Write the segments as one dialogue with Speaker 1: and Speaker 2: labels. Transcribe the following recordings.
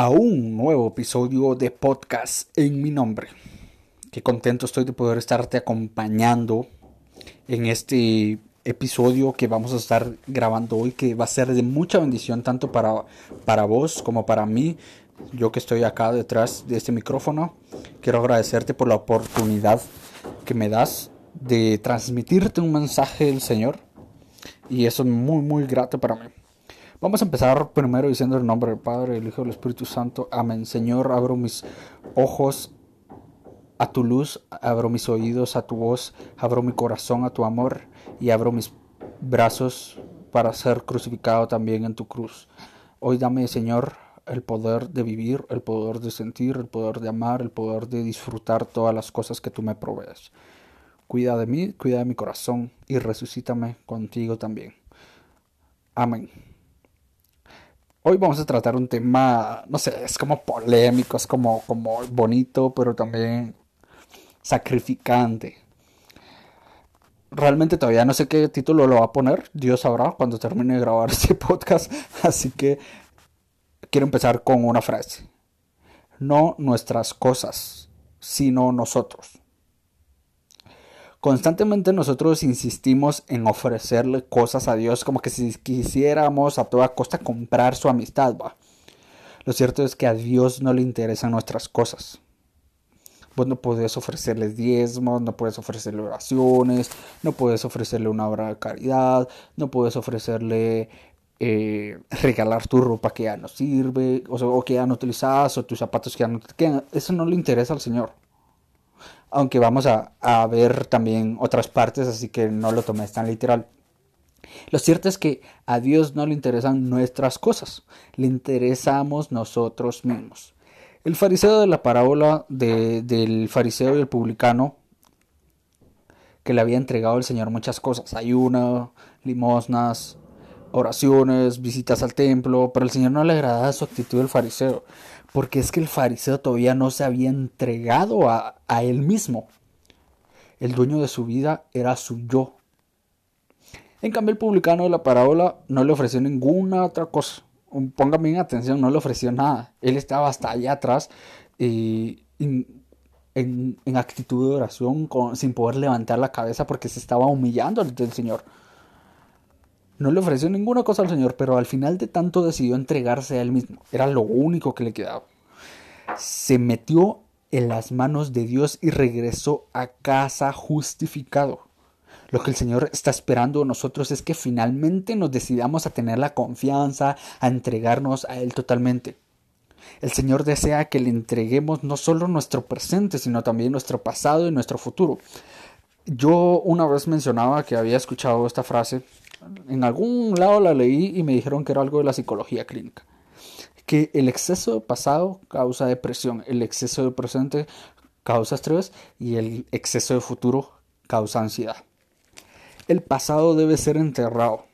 Speaker 1: a un nuevo episodio de podcast en mi nombre. Qué contento estoy de poder estarte acompañando en este episodio que vamos a estar grabando hoy, que va a ser de mucha bendición tanto para, para vos como para mí. Yo que estoy acá detrás de este micrófono, quiero agradecerte por la oportunidad que me das de transmitirte un mensaje del Señor. Y eso es muy, muy grato para mí. Vamos a empezar primero diciendo el nombre del Padre, del Hijo y del Espíritu Santo. Amén. Señor, abro mis ojos a tu luz, abro mis oídos a tu voz, abro mi corazón a tu amor y abro mis brazos para ser crucificado también en tu cruz. Hoy dame, Señor, el poder de vivir, el poder de sentir, el poder de amar, el poder de disfrutar todas las cosas que tú me provees. Cuida de mí, cuida de mi corazón y resucítame contigo también. Amén. Hoy vamos a tratar un tema, no sé, es como polémico, es como, como bonito, pero también sacrificante. Realmente todavía no sé qué título lo va a poner, Dios sabrá cuando termine de grabar este podcast, así que quiero empezar con una frase. No nuestras cosas, sino nosotros. Constantemente nosotros insistimos en ofrecerle cosas a Dios como que si quisiéramos a toda costa comprar su amistad. Lo cierto es que a Dios no le interesan nuestras cosas. Vos no puedes ofrecerle diezmos, no puedes ofrecerle oraciones, no puedes ofrecerle una obra de caridad, no puedes ofrecerle eh, regalar tu ropa que ya no sirve, o, o que ya no utilizas, o tus zapatos que ya no te quedan. Eso no le interesa al Señor aunque vamos a, ver también otras partes, así que no lo tomes tan literal. Lo cierto es que a Dios no le interesan nuestras cosas, le interesamos nosotros mismos. El fariseo de la parábola del fariseo y el publicano que le había entregado al Señor muchas cosas, ayuno, limosnas, oraciones, visitas al templo, pero el Señor no le agradaba su actitud del fariseo porque es que el fariseo todavía no se había entregado a, él mismo. El dueño de su vida era su yo. En cambio, el publicano de la parábola no le ofreció ninguna otra cosa. Póngame en atención, no le ofreció nada. Él estaba hasta allá atrás y, en, actitud de oración, sin poder levantar la cabeza porque se estaba humillando ante el Señor. No le ofreció ninguna cosa al Señor, pero al final de tanto decidió entregarse a Él mismo. Era lo único que le quedaba. Se metió en las manos de Dios y regresó a casa justificado. Lo que el Señor está esperando de nosotros es que finalmente nos decidamos a tener la confianza, a entregarnos a Él totalmente. El Señor desea que le entreguemos no solo nuestro presente, sino también nuestro pasado y nuestro futuro. Yo una vez mencionaba que había escuchado esta frase en algún lado la leí y me dijeron que era algo de la psicología clínica. Que el exceso de pasado causa depresión, el exceso de presente causa estrés y el exceso de futuro causa ansiedad. El pasado debe ser enterrado.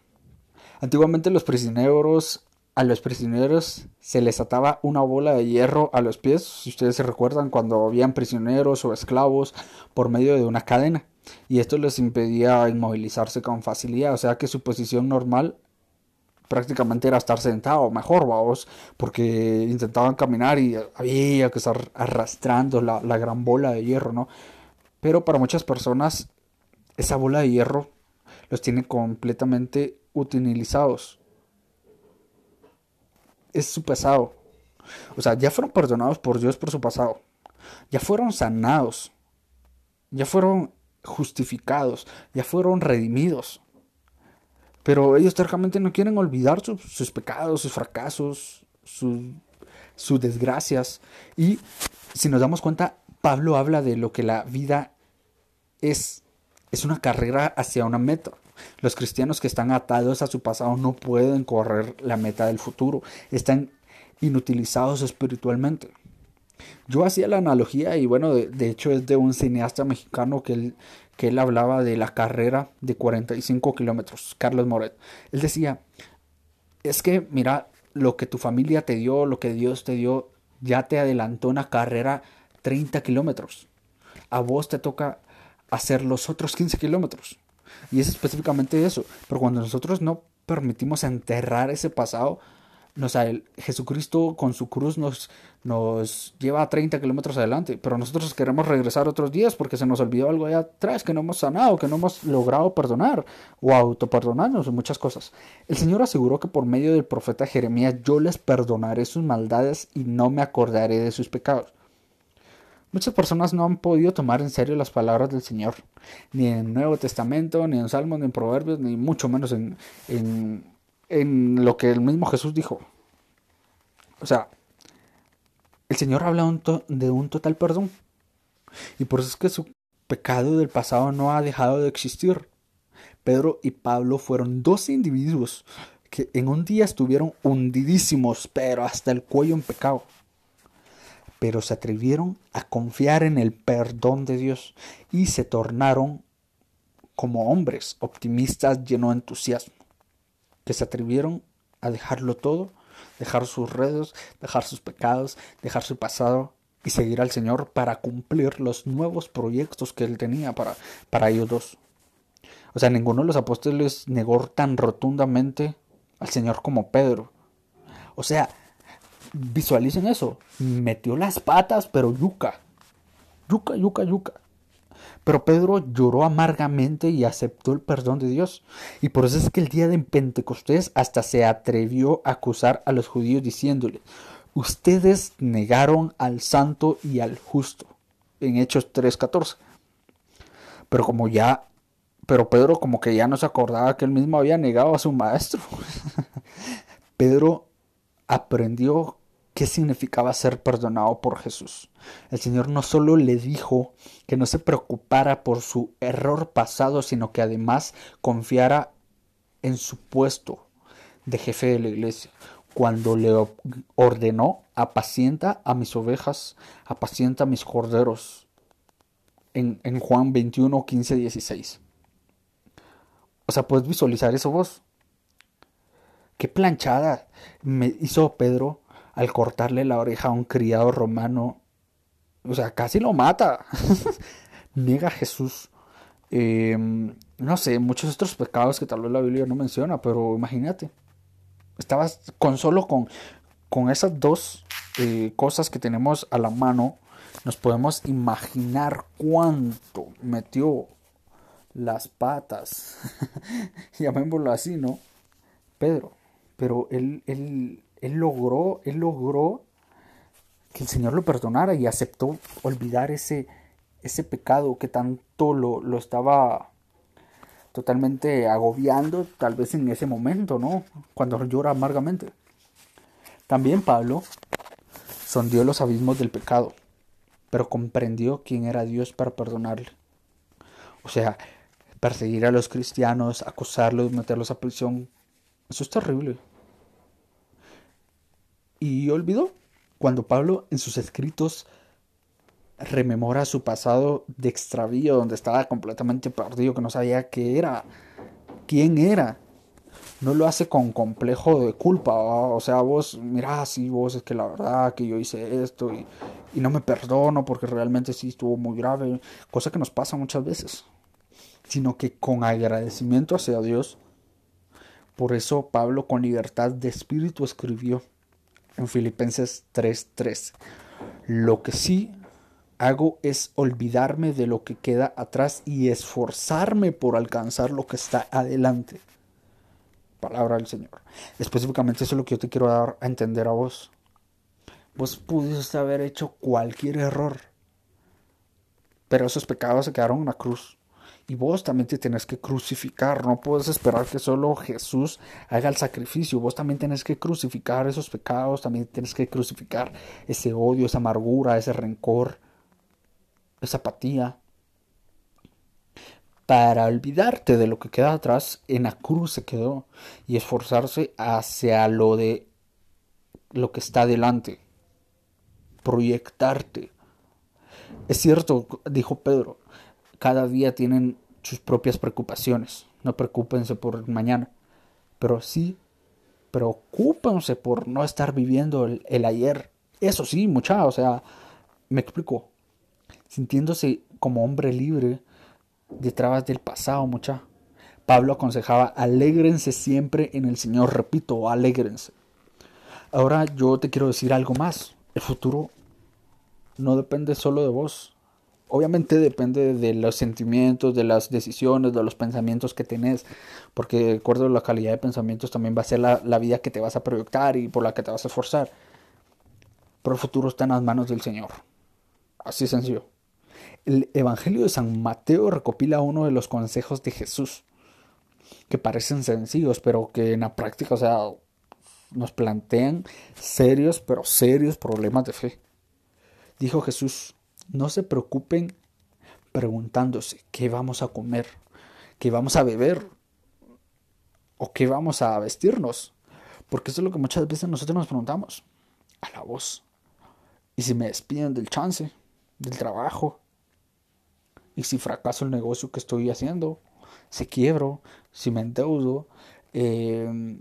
Speaker 1: Antiguamente los prisioneros a los prisioneros se les ataba una bola de hierro a los pies, si ustedes se recuerdan cuando habían prisioneros o esclavos por medio de una cadena y esto les impedía inmovilizarse con facilidad, o sea que su posición normal prácticamente era estar sentado, mejor, vamos, porque intentaban caminar y había que estar arrastrando la, la gran bola de hierro, ¿no? Pero para muchas personas esa bola de hierro los tiene completamente utilizados. Es su pasado. O sea, ya fueron perdonados por Dios por su pasado. Ya fueron sanados. Ya fueron justificados, ya fueron redimidos. Pero ellos tercamente no quieren olvidar sus pecados, sus fracasos, sus desgracias. Y si nos damos cuenta, Pablo habla de lo que la vida es. Es una carrera hacia una meta. Los cristianos que están atados a su pasado no pueden correr la meta del futuro. Están inutilizados espiritualmente. Yo hacía la analogía y bueno, de, hecho es de un cineasta mexicano que él, que él hablaba de la carrera de 45 kilómetros, Carlos Moret. Él decía, es que mira, lo que tu familia te dio, lo que Dios te dio, ya te adelantó una carrera 30 kilómetros. A vos te toca hacer los otros 15 kilómetros. Y es específicamente eso. Pero cuando nosotros no permitimos enterrar ese pasado, Jesucristo con su cruz nos, nos lleva a 30 kilómetros adelante, pero nosotros queremos regresar otros días porque se nos olvidó algo allá atrás, que no hemos sanado, que no hemos logrado perdonar o autoperdonarnos muchas cosas. El Señor aseguró que por medio del profeta Jeremías yo les perdonaré sus maldades y no me acordaré de sus pecados. Muchas personas no han podido tomar en serio las palabras del Señor, ni en el Nuevo Testamento, ni en Salmos, ni en Proverbios, ni mucho menos en, en, en lo que el mismo Jesús dijo. O sea, el Señor habla de un total perdón. Y por eso es que su pecado del pasado no ha dejado de existir. Pedro y Pablo fueron dos individuos que en un día estuvieron hundidísimos, pero hasta el cuello en pecado pero se atrevieron a confiar en el perdón de Dios y se tornaron como hombres optimistas llenos de entusiasmo, que se atrevieron a dejarlo todo, dejar sus redes, dejar sus pecados, dejar su pasado y seguir al Señor para cumplir los nuevos proyectos que Él tenía para, para ellos dos. O sea, ninguno de los apóstoles negó tan rotundamente al Señor como Pedro. O sea, Visualicen eso. Metió las patas, pero yuca. Yuca, yuca, yuca. Pero Pedro lloró amargamente y aceptó el perdón de Dios. Y por eso es que el día de Pentecostés hasta se atrevió a acusar a los judíos diciéndole, ustedes negaron al santo y al justo. En Hechos 3.14. Pero como ya, pero Pedro como que ya no se acordaba que él mismo había negado a su maestro. Pedro aprendió qué significaba ser perdonado por Jesús. El Señor no solo le dijo que no se preocupara por su error pasado, sino que además confiara en su puesto de jefe de la iglesia, cuando le ordenó apacienta a mis ovejas, apacienta a mis corderos, en, en Juan 21, 15, 16. O sea, puedes visualizar eso vos. Qué planchada me hizo Pedro al cortarle la oreja a un criado romano. O sea, casi lo mata. Niega Jesús. Em, no sé, muchos otros pecados que tal vez la Biblia no menciona, pero imagínate. Estabas con solo con, con esas dos eh, cosas que tenemos a la mano, nos podemos imaginar cuánto metió las patas, llamémoslo así, ¿no? Pedro, pero él, él, él logró, él logró que el Señor lo perdonara y aceptó olvidar ese, ese pecado que tanto lo, lo estaba totalmente agobiando, tal vez en ese momento, ¿no? Cuando llora amargamente. También Pablo sondió los abismos del pecado, pero comprendió quién era Dios para perdonarle. O sea, perseguir a los cristianos, acusarlos, meterlos a prisión, eso es terrible y olvidó. Cuando Pablo en sus escritos rememora su pasado de extravío, donde estaba completamente perdido, que no sabía qué era, quién era, no lo hace con complejo de culpa. O sea, vos, mira, sí, vos es que la verdad que yo hice esto y, y no me perdono porque realmente sí estuvo muy grave, cosa que nos pasa muchas veces, sino que con agradecimiento hacia Dios. Por eso Pablo con libertad de espíritu escribió en Filipenses 3:3. Lo que sí hago es olvidarme de lo que queda atrás y esforzarme por alcanzar lo que está adelante. Palabra del Señor. Específicamente eso es lo que yo te quiero dar a entender a vos. Vos pudiste haber hecho cualquier error, pero esos pecados se quedaron en la cruz. Y vos también te tenés que crucificar. No puedes esperar que solo Jesús haga el sacrificio. Vos también tenés que crucificar esos pecados. También tienes que crucificar ese odio, esa amargura, ese rencor, esa apatía. Para olvidarte de lo que queda atrás, en la cruz se quedó. Y esforzarse hacia lo de lo que está delante, proyectarte. Es cierto, dijo Pedro, cada día tienen sus propias preocupaciones, no preocúpense por mañana, pero sí preocúpense por no estar viviendo el, ayer. Eso sí, mucha, o sea, me explico, sintiéndose como hombre libre detrás del pasado, mucha. Pablo aconsejaba, alégrense siempre en el Señor, repito, alégrense. Ahora yo te quiero decir algo más. El futuro no depende solo de vos. Obviamente depende de los sentimientos, de las decisiones, de los pensamientos que tenés, porque de acuerdo la calidad de pensamientos también va a ser la, la vida que te vas a proyectar y por la que te vas a esforzar. Pero el futuro está en las manos del Señor. Así sencillo. El Evangelio de San Mateo recopila uno de los consejos de Jesús, que parecen sencillos, pero que en la práctica, o sea, nos plantean serios, pero serios problemas de fe. Dijo Jesús, no se preocupen preguntándose qué vamos a comer, qué vamos a beber o qué vamos a vestirnos. Porque eso es lo que muchas veces nosotros nos preguntamos. A la voz. ¿Y si me despiden del chance, del trabajo? ¿Y si fracaso el negocio que estoy haciendo? ¿Si quiebro? ¿Si me endeudo? Eh,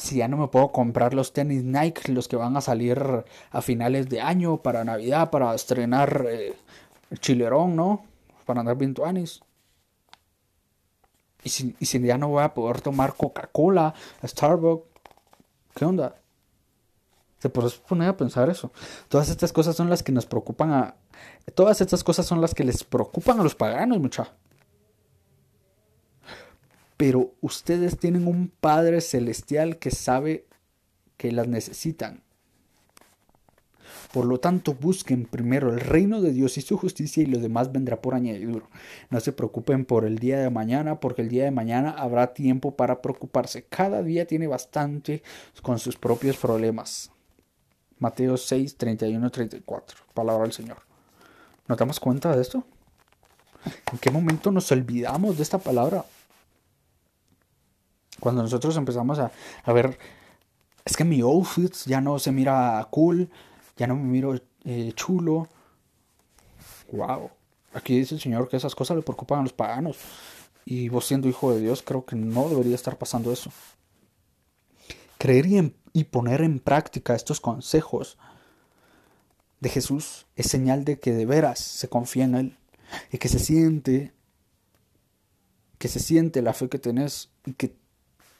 Speaker 1: si ya no me puedo comprar los tenis Nike, los que van a salir a finales de año, para Navidad, para estrenar eh, el chilerón, ¿no? Para andar bien tuanis. Y si, y si ya no voy a poder tomar Coca-Cola, Starbucks, ¿qué onda? Se puede poner a pensar eso. Todas estas cosas son las que nos preocupan a. Todas estas cosas son las que les preocupan a los paganos, muchachos pero ustedes tienen un Padre Celestial que sabe que las necesitan. Por lo tanto, busquen primero el reino de Dios y su justicia y lo demás vendrá por añadidura. No se preocupen por el día de mañana, porque el día de mañana habrá tiempo para preocuparse. Cada día tiene bastante con sus propios problemas. Mateo 6, 31, 34. Palabra del Señor. ¿Nos damos cuenta de esto? ¿En qué momento nos olvidamos de esta palabra? Cuando nosotros empezamos a, ver, es que mi outfit ya no se mira cool, ya no me miro eh, chulo. Wow. Aquí dice el Señor que esas cosas le preocupan a los paganos. Y vos siendo hijo de Dios, creo que no debería estar pasando eso. Creer y, y poner en práctica estos consejos de Jesús es señal de que de veras se confía en Él y que se siente que se siente la fe que tenés y que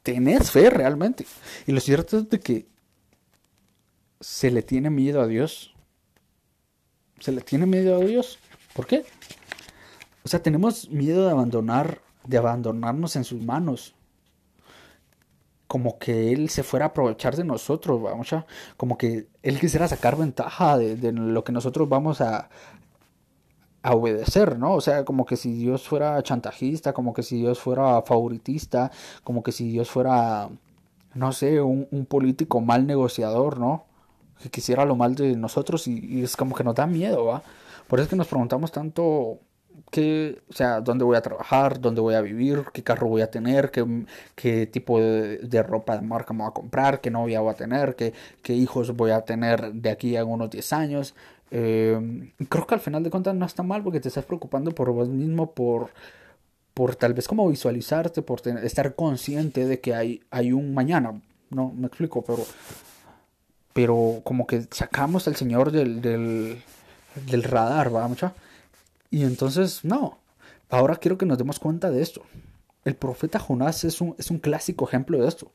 Speaker 1: tenés fe realmente. Y lo cierto es de que se le tiene miedo a Dios. Se le tiene miedo a Dios. ¿Por qué? O sea, tenemos miedo de abandonar, de abandonarnos en sus manos. Como que Él se fuera a aprovechar de nosotros, vamos a, como que Él quisiera sacar ventaja de lo que nosotros vamos a, a obedecer, ¿no? O sea, como que si Dios fuera chantajista, como que si Dios fuera favoritista, como que si Dios fuera, no sé, un, político mal negociador, ¿no? Que quisiera lo mal de nosotros y, es como que nos da miedo, ¿va? Por eso es que nos preguntamos tanto qué, o sea, dónde voy a trabajar, dónde voy a vivir, qué carro voy a tener, qué, qué tipo de, ropa de marca me voy a comprar, qué novia voy a tener, qué, qué hijos voy a tener de aquí a unos 10 años. Eh, creo que al final de cuentas no está mal porque te estás preocupando por vos mismo, por, por tal vez como visualizarte, por estar consciente de que hay, hay un mañana. No me explico, pero, pero como que sacamos al Señor del, del, del radar, ¿va, mucha? Y entonces, no. Ahora quiero que nos demos cuenta de esto. El profeta Jonás es un, es un clásico ejemplo de esto.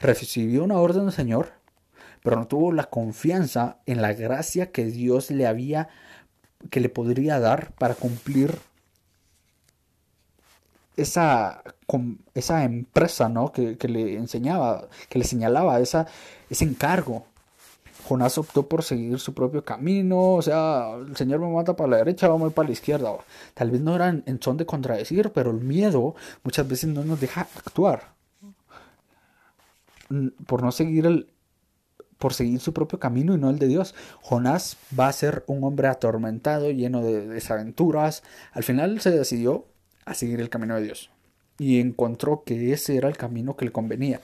Speaker 1: Recibió una orden del Señor pero no tuvo la confianza en la gracia que Dios le había, que le podría dar para cumplir esa, esa empresa, ¿no? Que, le enseñaba, que le señalaba esa, ese encargo. Jonás optó por seguir su propio camino, o sea, el Señor me mata para la derecha, vamos para la izquierda. Tal vez no era en son de contradecir, pero el miedo muchas veces no nos deja actuar. Por no seguir el, por seguir su propio camino y no el de Dios. Jonás va a ser un hombre atormentado, lleno de desaventuras. Al final se decidió a seguir el camino de Dios y encontró que ese era el camino que le convenía.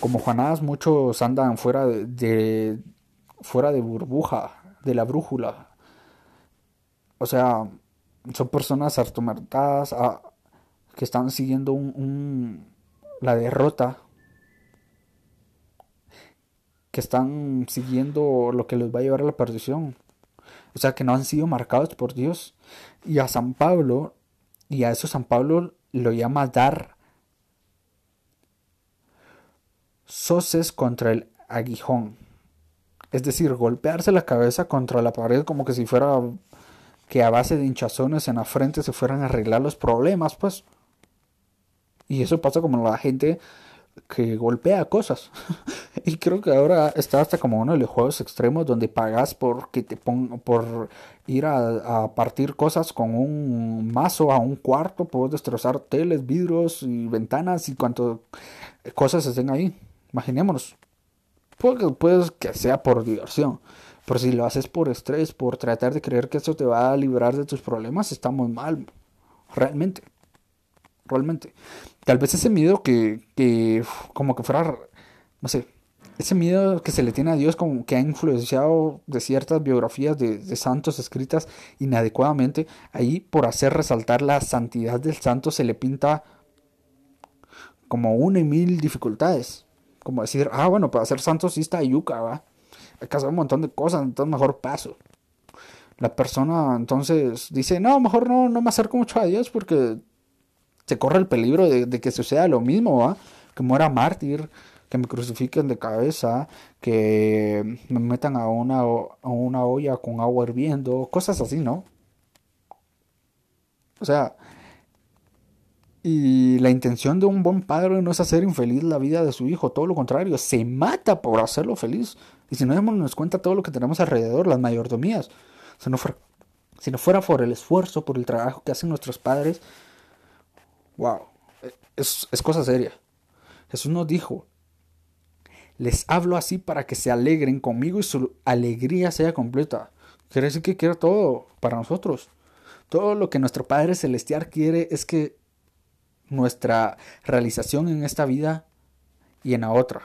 Speaker 1: Como Jonás, muchos andan fuera de, fuera de burbuja, de la brújula. O sea, son personas hartomertadas que están siguiendo la derrota, que están siguiendo lo que les va a llevar a la perdición. O sea, que no han sido marcados por Dios. Y a San Pablo, y a eso San Pablo lo llama dar soces contra el aguijón. Es decir, golpearse la cabeza contra la pared como que si fuera que a base de hinchazones en la frente se fueran a arreglar los problemas, pues. Y eso pasa como la gente que golpea cosas. y creo que ahora está hasta como uno de los juegos extremos donde pagas por que te por ir a, partir cosas con un mazo a un cuarto, puedes destrozar teles, vidrios y ventanas y cuanto cosas estén ahí. Imaginémonos. Puede, puede que sea por diversión. Pero si lo haces por estrés, por tratar de creer que eso te va a librar de tus problemas, estamos mal. Realmente. Realmente. Tal vez ese miedo que, que como que fuera, no sé, ese miedo que se le tiene a Dios como que ha influenciado de ciertas biografías de, de, santos escritas inadecuadamente, ahí por hacer resaltar la santidad del santo se le pinta como una y mil dificultades. Como decir, ah, bueno, para ser santo sí está yuca, va. Hay que hacer un montón de cosas, entonces mejor paso. La persona entonces dice, no, mejor no, no me acerco mucho a Dios porque se corre el peligro de, que suceda lo mismo, ¿va? Que muera mártir, que me crucifiquen de cabeza, que me metan a una, a una olla con agua hirviendo, cosas así, ¿no? O sea, y la intención de un buen padre no es hacer infeliz la vida de su hijo, todo lo contrario, se mata por hacerlo feliz. Y si no nos cuenta todo lo que tenemos alrededor, las mayordomías, si no fuera, si no fuera por el esfuerzo, por el trabajo que hacen nuestros padres, wow, es, es cosa seria. Jesús nos dijo, les hablo así para que se alegren conmigo y su alegría sea completa. Quiere decir que quiere todo para nosotros. Todo lo que nuestro Padre Celestial quiere es que nuestra realización en esta vida y en la otra.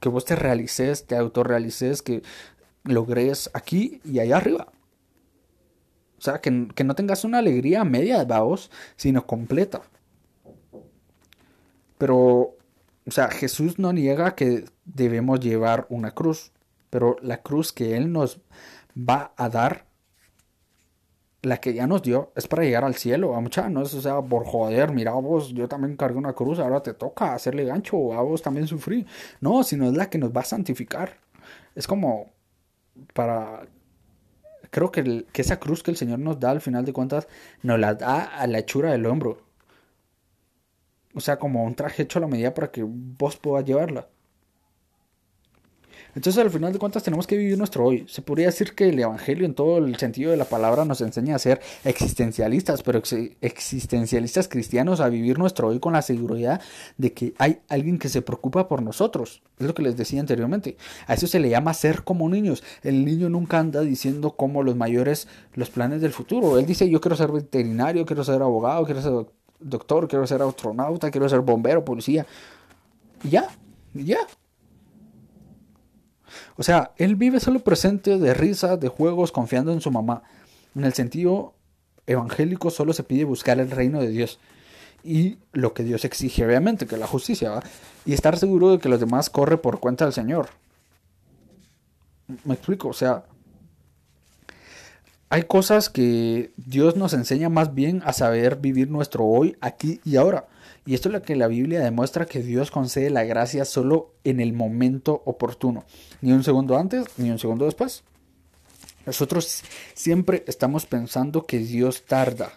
Speaker 1: Que vos te realices, te autorrealices, que logres aquí y allá arriba. O sea, que, no tengas una alegría media de vos, sino completa. Pero, o sea, Jesús no niega que debemos llevar una cruz, pero la cruz que Él nos va a dar la que ya nos dio es para llegar al cielo, mucha, no es, o sea, por joder, mira vos, yo también cargué una cruz, ahora te toca hacerle gancho, a vos también sufrí. No, sino es la que nos va a santificar. Es como para... Creo que, que esa cruz que el Señor nos da, al final de cuentas, nos la da a la hechura del hombro. O sea, como un traje hecho a la medida para que vos puedas llevarla. Entonces al final de cuentas tenemos que vivir nuestro hoy. Se podría decir que el Evangelio en todo el sentido de la palabra nos enseña a ser existencialistas, pero existencialistas cristianos, a vivir nuestro hoy con la seguridad de que hay alguien que se preocupa por nosotros. Es lo que les decía anteriormente. A eso se le llama ser como niños. El niño nunca anda diciendo como los mayores los planes del futuro. Él dice yo quiero ser veterinario, quiero ser abogado, quiero ser doctor, quiero ser astronauta, quiero ser bombero, policía. Y ya, ya. O sea, él vive solo presente de risa, de juegos, confiando en su mamá. En el sentido evangélico solo se pide buscar el reino de Dios y lo que Dios exige, obviamente, que la justicia, ¿va? y estar seguro de que los demás corre por cuenta del Señor. Me explico, o sea, hay cosas que Dios nos enseña más bien a saber vivir nuestro hoy, aquí y ahora. Y esto es lo que la Biblia demuestra que Dios concede la gracia solo en el momento oportuno. Ni un segundo antes, ni un segundo después. Nosotros siempre estamos pensando que Dios tarda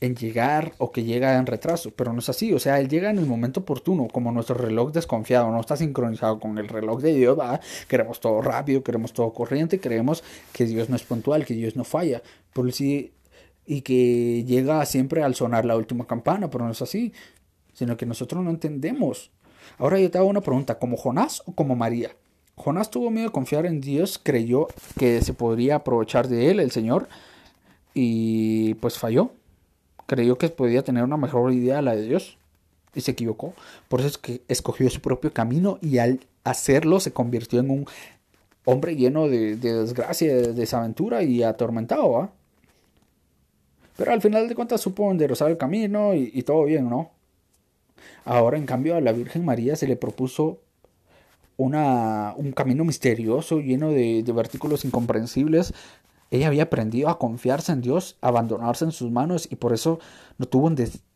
Speaker 1: en llegar o que llega en retraso, pero no es así, o sea, Él llega en el momento oportuno, como nuestro reloj desconfiado, no está sincronizado con el reloj de Dios, ¿va? queremos todo rápido, queremos todo corriente, creemos que Dios no es puntual, que Dios no falla, por si y que llega siempre al sonar la última campana, pero no es así, sino que nosotros no entendemos. Ahora yo te hago una pregunta, ¿como Jonás o como María? Jonás tuvo miedo de confiar en Dios, creyó que se podría aprovechar de él, el Señor, y pues falló. Creyó que podía tener una mejor idea la de Dios. y se equivocó. Por eso es que escogió su propio camino y al hacerlo se convirtió en un hombre lleno de, desgracia, de desaventura y atormentado, Pero al final de cuentas supo enderezar el camino y, y, todo bien, ¿no? Ahora, en cambio, a la Virgen María se le propuso una, un camino misterioso, lleno de, de versículos incomprensibles. Ella había aprendido a confiarse en Dios, a abandonarse en sus manos y por eso no tuvo,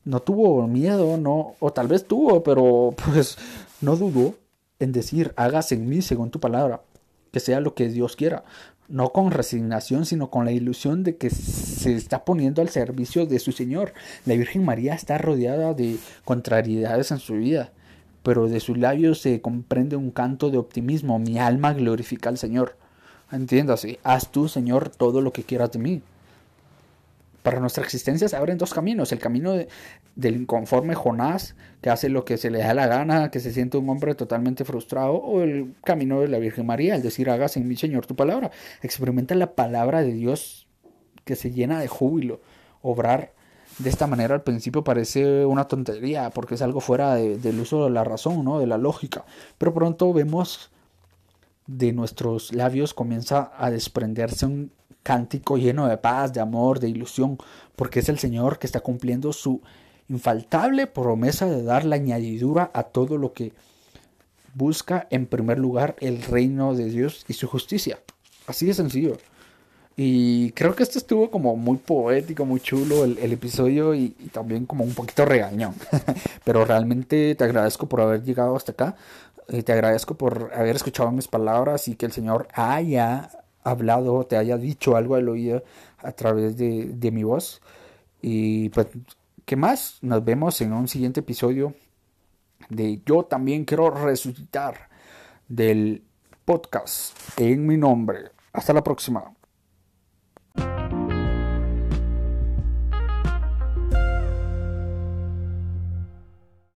Speaker 1: no tuvo miedo, no, o tal vez tuvo, pero pues no dudó en decir, hagas en mí según tu palabra, que sea lo que Dios quiera, no con resignación, sino con la ilusión de que se está poniendo al servicio de su Señor. La Virgen María está rodeada de contrariedades en su vida, pero de sus labios se comprende un canto de optimismo. Mi alma glorifica al Señor. Entiéndase, haz tú, Señor, todo lo que quieras de mí. Para nuestra existencia se abren dos caminos. El camino del inconforme Jonás, que hace lo que se le da la gana, que se siente un hombre totalmente frustrado, o el camino de la Virgen María, el decir, hagas en mi Señor tu palabra. Experimenta la palabra de Dios que se llena de júbilo. Obrar de esta manera al principio parece una tontería, porque es algo fuera del uso de la razón, ¿no? de la lógica. Pero pronto vemos de nuestros labios comienza a desprenderse un cántico lleno de paz, de amor, de ilusión, porque es el Señor que está cumpliendo su infaltable promesa de dar la añadidura a todo lo que busca en primer lugar el reino de Dios y su justicia. Así de sencillo. Y creo que esto estuvo como muy poético, muy chulo el, episodio y, y, también como un poquito regañón. Pero realmente te agradezco por haber llegado hasta acá. Te agradezco por haber escuchado mis palabras y que el Señor haya hablado, te haya dicho algo al oído a través de, de mi voz. Y pues, ¿qué más? Nos vemos en un siguiente episodio de Yo también quiero resucitar del podcast en mi nombre. Hasta la próxima.